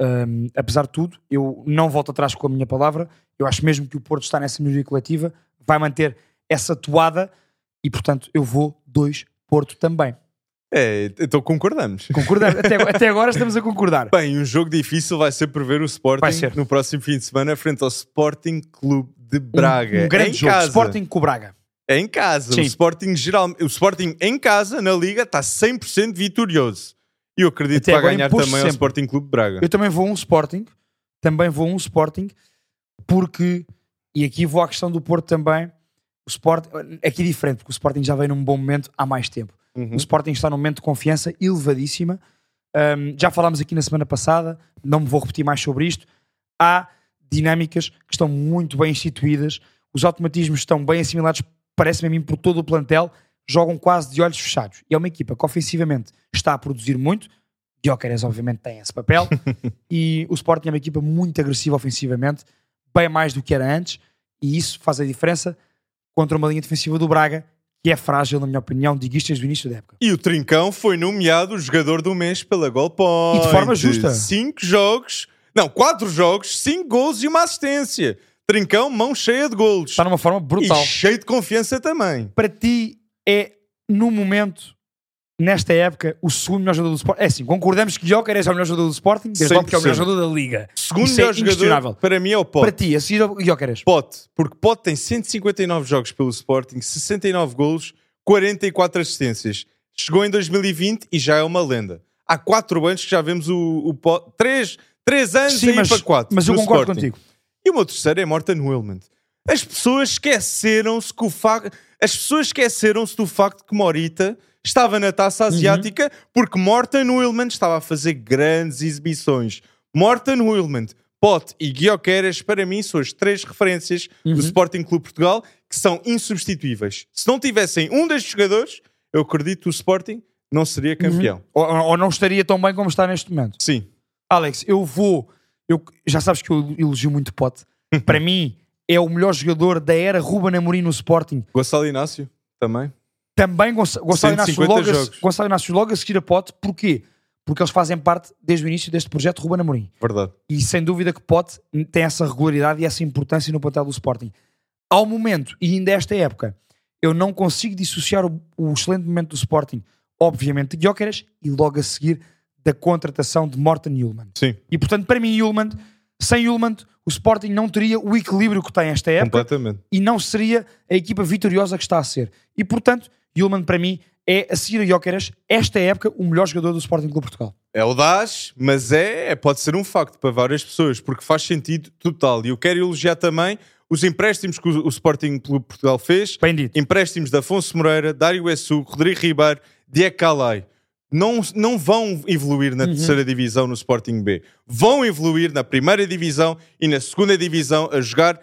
hum, apesar de tudo, eu não volto atrás com a minha palavra. Eu acho mesmo que o Porto está nessa melhoria coletiva, vai manter essa toada e, portanto, eu vou dois Porto também. É, então concordamos. Concordamos. até, até agora estamos a concordar. Bem, um jogo difícil vai ser prever o Sporting ser. no próximo fim de semana frente ao Sporting Clube de Braga. Um, um grande em jogo. Casa. Sporting com o Braga. É em casa. Sim. O Sporting geral, o Sporting em casa na liga está 100% vitorioso. E eu acredito Até que vai ganhar também ao sempre. Sporting Clube de Braga. Eu também vou a um Sporting, também vou a um Sporting, porque, e aqui vou à questão do Porto também, o Sporting, aqui é diferente, porque o Sporting já veio num bom momento há mais tempo. Uhum. O Sporting está num momento de confiança elevadíssima. Um, já falámos aqui na semana passada, não me vou repetir mais sobre isto. Há dinâmicas que estão muito bem instituídas, os automatismos estão bem assimilados, parece-me a mim, por todo o plantel, jogam quase de olhos fechados. E é uma equipa que ofensivamente está a produzir muito. Gyökeres, obviamente, tem esse papel. e o Sporting é uma equipa muito agressiva ofensivamente, bem mais do que era antes, e isso faz a diferença contra uma linha defensiva do Braga, que é frágil, na minha opinião, digo isto desde o início da época. E o Trincão foi nomeado jogador do mês pela Goal Point. E de forma justa. Cinco jogos, não, quatro jogos, cinco gols e uma assistência. Trincão, mão cheia de golos. Está numa forma brutal. E cheio de confiança também. Para ti, é, no momento, nesta época, o segundo melhor jogador do Sporting? É assim, concordamos que Gyökeres é o melhor jogador do Sporting, desde logo que é o melhor 100%. jogador da Liga. Segundo Isso é melhor jogador, inquestionável. para mim é o Para Pote. ti, a seguir ao Gyökeres. Pote, porque Pote tem 159 jogos pelo Sporting, 69 golos, 44 assistências. Chegou em 2020 e já é uma lenda. Há quatro anos que já vemos o, o Pote. Três, três anos Sim, mas, para quatro. mas eu concordo Sporting. contigo. E o meu terceiro é Morten Wilmond. As pessoas esqueceram-se que o facto. As pessoas esqueceram-se do facto que Morita estava na taça Uhum. asiática porque Morten Wilmond estava a fazer grandes exibições. Morten Wilmond, Pote e Guioqueras, para mim, são as três referências Uhum. do Sporting Clube Portugal que são insubstituíveis. Se não tivessem um destes jogadores, eu acredito que o Sporting não seria campeão. Ou, ou não estaria tão bem como está neste momento. Sim. Alex, eu vou. Eu, já sabes que eu elogio muito Pote. Para mim, é o melhor jogador da era Ruben Amorim no Sporting. Gonçalo Inácio, também. Também Gonça- Gonçalo Inácio, 150 logo a. Gonçalo Inácio logo a seguir a Pote. Porquê? Porque eles fazem parte, desde o início deste projeto, Ruben Amorim. Verdade. E sem dúvida que Pote tem essa regularidade e essa importância no plantel do Sporting. Ao momento, e ainda esta época, eu não consigo dissociar o, o excelente momento do Sporting, obviamente, de Gyökeres e logo a seguir da contratação de Morten Yulman. Sim, E portanto, para mim, Yulman, sem Yulman, o Sporting não teria o equilíbrio que tem esta época completamente. e não seria a equipa vitoriosa que está a ser. E portanto, Yulman para mim é, a seguir a Gyökeres, esta época, o melhor jogador do Sporting Clube Portugal. É audaz, mas é, é- pode ser um facto para várias pessoas, porque faz sentido total. E eu quero elogiar também os empréstimos que o, o Sporting Clube Portugal fez. Bem dito. Empréstimos de Afonso Moreira, Dário Essu, Rodrigo Ribeiro, Diego Calai. Não, não vão evoluir na terceira divisão no Sporting B. Vão evoluir na primeira divisão e na segunda divisão a jogar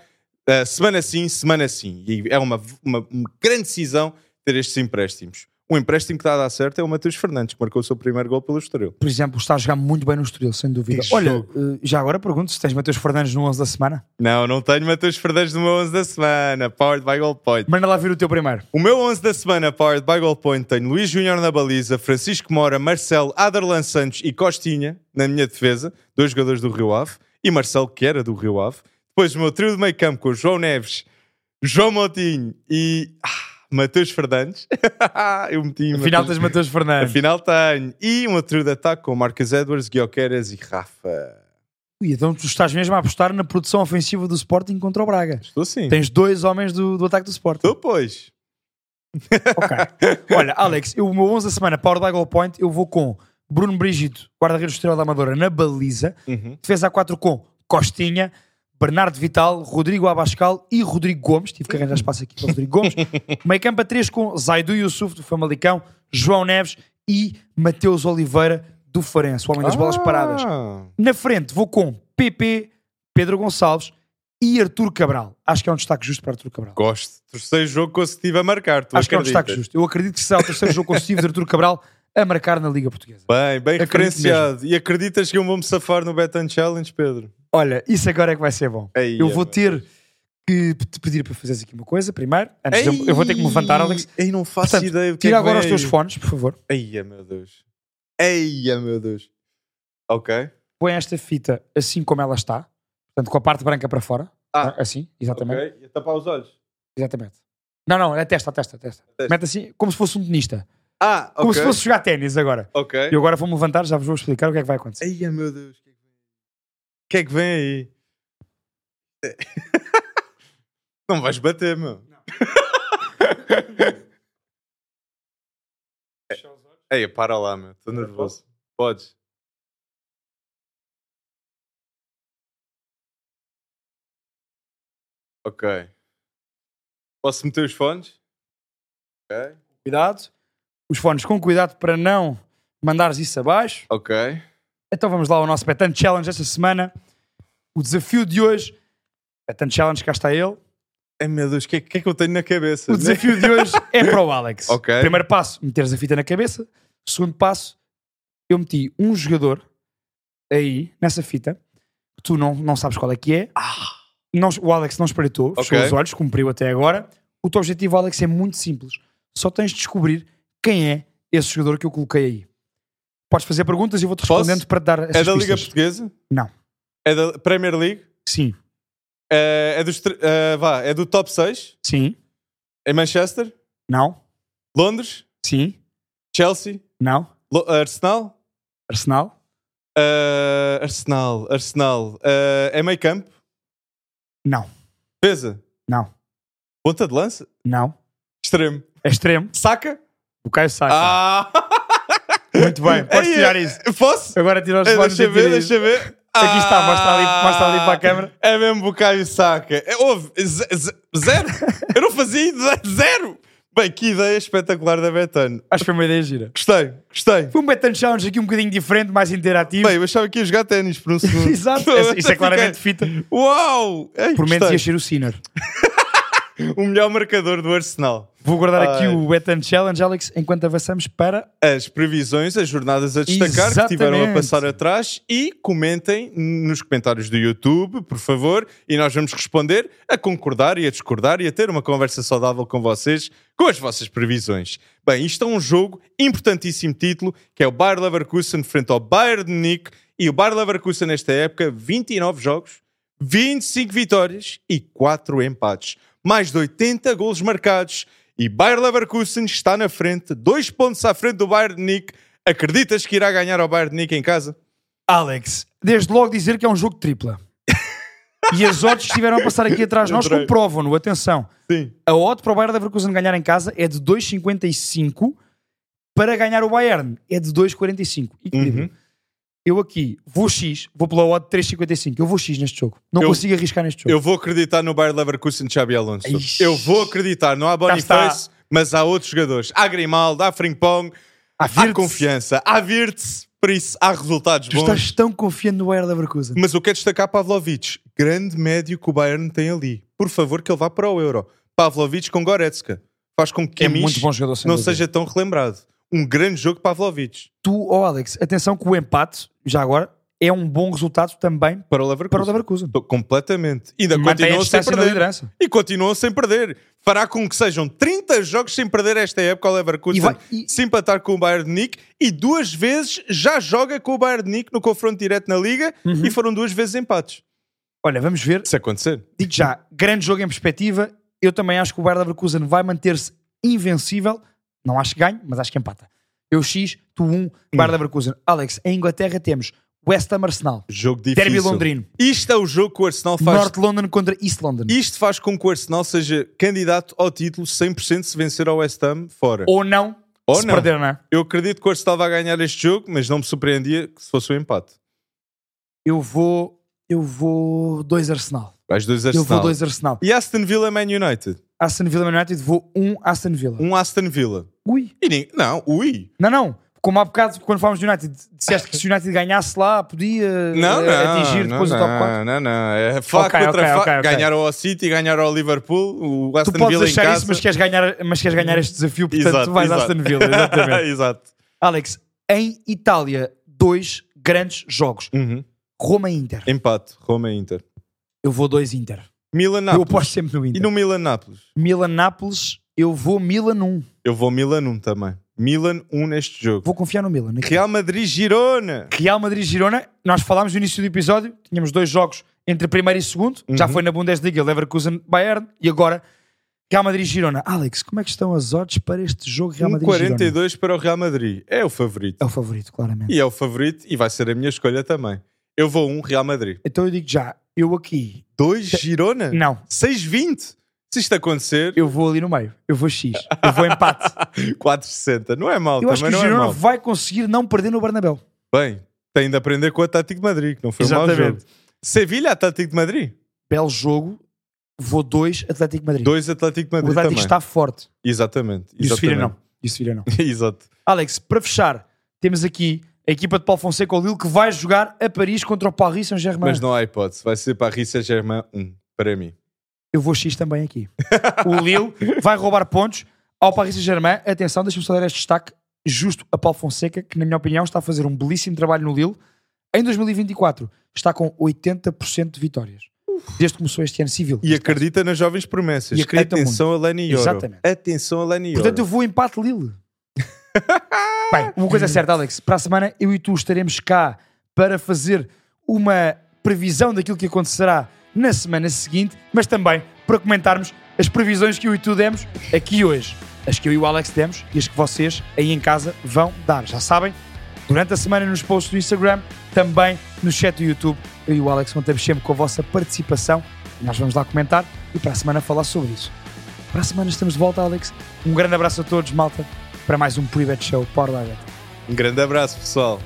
eh, semana sim, semana sim. E é uma, uma, uma grande decisão ter estes empréstimos. Um empréstimo que está a dar certo é o Matheus Fernandes, que marcou o seu primeiro gol pelo Estoril. Por exemplo, está a jogar muito bem no Estoril, sem dúvida. Que Olha, jogo. eh, já agora pergunto se tens Mateus Fernandes no 11 da semana. Não, não tenho Matheus Fernandes no meu 11 da semana. Powered by Goal Point. Manda lá vir o teu primeiro. O meu 11 da semana, Powered by Goal Point, tenho Luís Júnior na baliza, Francisco Mora, Marcelo, Aderlan Santos e Costinha na minha defesa, dois jogadores do Rio Ave, e Marcelo, que era do Rio Ave. Depois o meu trio de meio campo com João Neves, João Moutinho e ah, Matheus Fernandes. Eu meti Afinal Mateus- tens Mateus Fernandes. Afinal tenho. E o meu trio de ataque com Marcos Edwards, Guioqueras e Rafa. Ui, então tu estás mesmo a apostar na produção ofensiva do Sporting contra o Braga. Estou sim. Tens dois homens do, do ataque do Sporting. Estou, pois. Ok. Olha, Alex, eu, o meu 11 da semana, Power by Goal Point, eu vou com Bruno Brigido, guarda-redes Estrela da Amadora, na baliza. Uhum. Defesa A4 com Costinha, Bernardo Vital, Rodrigo Abascal e Rodrigo Gomes. Tive que arranjar espaço aqui para o Rodrigo Gomes. Meio campo a 3 com Zaidu Yusuf, do Famalicão, João Neves e Mateus Oliveira, do Farense, o homem das bolas paradas. Ah. Na frente vou com PP, Pedro Gonçalves e Artur Cabral. Acho que é um destaque justo para Artur Cabral. Gosto. Terceiro jogo consecutivo a marcar. Tu Acho que é um destaque justo. Eu acredito que será o terceiro jogo consecutivo de Artur Cabral a marcar na Liga Portuguesa. Bem, bem Acredito referenciado. E acreditas que eu vou-me safar no Betan Challenge, Pedro? Olha, isso agora é que vai ser bom. Ei, eu vou meu ter que te pedir para fazeres aqui uma coisa primeiro. Antes eu, eu vou ter que me levantar, Alex. Ei, não faço Portanto, ideia que Tira é que agora vem os teus aí. fones, por favor. Eia, meu Deus. Eia, meu Deus. Ok. põe esta fita assim como ela está, portanto, com a parte branca para fora. Ah. Assim, exatamente. Ok, e a tapar os olhos. Exatamente. Não, não, é a testa, a testa, a testa. testa. Mete assim, como se fosse um tenista. Ah, ok. Como se fosse jogar ténis agora. Ok. Eu agora vou-me levantar, já vos vou explicar o que é que vai acontecer. Ai, meu Deus. O que é que vem aí? Não vais bater, meu. Ei, para lá, meu. Estou nervoso. Podes. Ok. Posso meter os fones? Ok. Cuidado. Os fones com cuidado para não mandares isso abaixo. Ok. Então vamos lá ao nosso Betan Challenge esta semana. O desafio de hoje, Betan Challenge, cá está ele. Ai meu Deus, o que, é- que é que eu tenho na cabeça? O desafio de hoje é para o Alex. Ok. Primeiro passo, meteres a fita na cabeça. Segundo passo, eu meti um jogador aí, nessa fita, que tu não, não sabes qual é que é. Não- o Alex não espreitou, fechou Ok. os olhos, cumpriu até agora. O teu objetivo, Alex, é muito simples. Só tens de descobrir quem é esse jogador que eu coloquei aí. Podes fazer perguntas e vou-te Posso? respondendo para te dar essas É da Liga pistas. Portuguesa? Não. É da Premier League? Sim. É, é, dos, tre- é, vá, é do top 6? Sim. Em Manchester? Não. Londres? Sim. Chelsea? Não. Lo- Arsenal? Arsenal? Uh, Arsenal, Arsenal. É meio campo? Não. Defesa? Não. Ponta de lança? Não. Extremo. É extremo. Saca? O Caio Saca. Ah! Muito bem. Podes tirar isso. Posso? Agora tira os É, fones deixa ver, deixa ver. Aqui está, mostra ali- mostra ali para a câmara. É mesmo Bucaio Saca. É, houve, ze- ze- zero. Eu não fazia ideia, zero. Bem, que ideia espetacular da Betano. Acho que foi uma ideia gira. Gostei, gostei. Foi um Betan Challenge aqui um bocadinho diferente, mais interativo. Bem, eu achava que ia jogar ténis por um segundo. Exato. Isso, é claramente fita. Uau! Ei, Por menos ia ser o Sinner. O melhor marcador do Arsenal. Vou guardar aqui Ai. o Betan Challenge, Alex, enquanto avançamos para. As previsões, as jornadas a destacar que tiveram a Exatamente. passar atrás e comentem nos comentários do YouTube, por favor, e nós vamos responder a concordar e a discordar e a ter uma conversa saudável com vocês com as vossas previsões. Bem, isto é um jogo, importantíssimo título, que é o Bayer Leverkusen frente ao Bayern de Munique e o Bayer Leverkusen nesta época, 29 jogos, 25 vitórias e 4 empates. Mais de 80 golos marcados e Bayer Leverkusen está na frente, dois pontos à frente do Bayern de Munique. Acreditas que irá ganhar ao Bayern de Munique em casa? Alex, desde logo dizer que é um jogo de tripla. e as odds estiveram a passar aqui atrás nós comprovam-no. Atenção. Sim. A odd para o Bayern Leverkusen ganhar em casa é de 2,55 para ganhar o Bayern é de 2,45. Equilíbrio. Uhum. Eu aqui vou X, vou pela odd de 3,55. Eu vou X neste jogo. Não Eu- consigo arriscar neste jogo. Eu vou acreditar no Bayern Leverkusen de Xabi Alonso. Ixi. Eu vou acreditar. Não há. Boniface, mas há outros jogadores. Há Grimaldo, há Frimpong, Há há confiança. Há Virtus, por isso há resultados Tu bons. estás tão confiante no Bayern Leverkusen. Mas eu quero destacar Pavlovic. Grande médio que o Bayern tem ali. Por favor, que ele vá para o Euro. Pavlovic com Goretzka. Faz com que É Kimmich não seja tão relembrado. Um grande jogo Pavlovic Tu, oh Alex, atenção que o empate, já agora, é um bom resultado também para o Leverkusen. para o Leverkusen. Completamente. E ainda Mantém continuam sem distância na perder. E continuam sem perder. Fará com que sejam 30 jogos sem perder esta época ao Leverkusen. E vai- e- Se empatar com o Bayern de Munique. E duas vezes já joga com o Bayern de Munique no confronto direto na Liga. Uhum. E foram duas vezes empates. Olha, vamos ver. Se acontecer. Digo já, grande jogo em perspectiva. Eu também acho que o Bayern Leverkusen vai manter-se invencível. Não acho que ganhe, mas acho que empata. Eu X, tu 1, um, Bayern Leverkusen. Alex, em Inglaterra temos West Ham Arsenal. Jogo difícil. Derby londrino. Isto é o jogo que o Arsenal faz. North London contra East London. Isto faz com que o Arsenal seja candidato ao título 100% se vencer ao West Ham fora. Ou não, Ou se não. perder, não é? Eu acredito que o Arsenal vai ganhar este jogo, mas não me surpreendia que se fosse um empate. Eu vou... Eu vou 2 Arsenal. Vais dois Eu Arsenal. vou 2 Arsenal. E Aston Villa Man United? Aston Villa Man United, vou 1 um Aston Villa. Um Aston Villa. Ui. E nem... Não, ui. Não, não. Como há bocado, quando falámos do United, disseste que se o United ganhasse lá, podia Não, eh, não. atingir não, depois o top 4. Não, não, não. É faca Ok, contra ok, faca. ok, ok. Ganharam ao City, ganharam ao Liverpool. O Aston Tu podes Villa achar isso, mas queres, ganhar, mas queres ganhar este desafio, portanto Exato, tu vais a exato. Aston Villa. Exatamente. Exato. Alex, em Itália, dois grandes jogos. Uhum. Roma e Inter. Empate. Roma e Inter. Eu vou dois Inter. Eu Milan-Nápoles. aposto sempre no E Inter. no Milan-Nápoles? Milan-Nápoles, eu vou Milan 1. Eu vou Milan 1 também. Milan 1 neste jogo. Vou confiar no Milan. aqui. Real Madrid-Girona. Real Madrid-Girona, nós falámos no início do episódio, tínhamos dois jogos entre primeiro e segundo, já foi na Bundesliga, Leverkusen-Bayern, e agora Real Madrid-Girona. Alex, como é que estão as odds para este jogo Real Madrid-Girona? 1,42 para o Real Madrid. É o favorito. É o favorito, claramente. E é o favorito e vai ser a minha escolha também. Eu vou um Real Madrid. Então eu digo já, eu aqui, 2 Girona? não, 6,20. Se isto acontecer, eu vou ali no meio, eu vou X, eu vou empate. 4,60. Não é mal, Eu acho que o não é Girona mal. vai conseguir não perder no Bernabéu. Bem, tem de aprender com o Atlético de Madrid, que não foi um mau Exatamente. jogo. Sevilha, Atlético de Madrid. Belo jogo, vou 2 Atlético de Madrid. Dois Atlético de o Madrid Atlético também. está forte. Exatamente. E o Sevilha não. E o Sevilha não. Exato. Alex, para fechar, temos aqui a equipa de Paulo Fonseca, o Lille, que vai jogar a Paris contra o Paris Saint-Germain. Mas não há hipótese. Vai ser Paris Saint-Germain 1, para mim. Eu vou X também aqui. o Lille vai roubar pontos ao Paris Saint-Germain. Atenção, deixa-me só dar este destaque justo a Paulo Fonseca, que na minha opinião está a fazer um belíssimo trabalho no Lille. Em 2024 está com 80% de vitórias. Desde que começou este ano civil. E acredita nas jovens promessas. E acredita Atenção a Lenny Yoro. Exatamente. Atenção a Lenny Yoro. Portanto, eu vou empate Lille. Bem, uma coisa é certa, Alex. Para a semana, eu e tu estaremos cá para fazer uma previsão daquilo que acontecerá na semana seguinte, mas também para comentarmos as previsões que eu e tu demos aqui hoje. As que eu e o Alex demos e as que vocês aí em casa vão dar. Já sabem, durante a semana nos posts do Instagram, também no chat do YouTube, eu e o Alex contamos sempre com a vossa participação nós vamos lá comentar e para a semana falar sobre isso. Para a semana estamos de volta, Alex. Um grande abraço a todos, malta, para mais um Pre-Bet Show Power by. Um grande abraço, pessoal.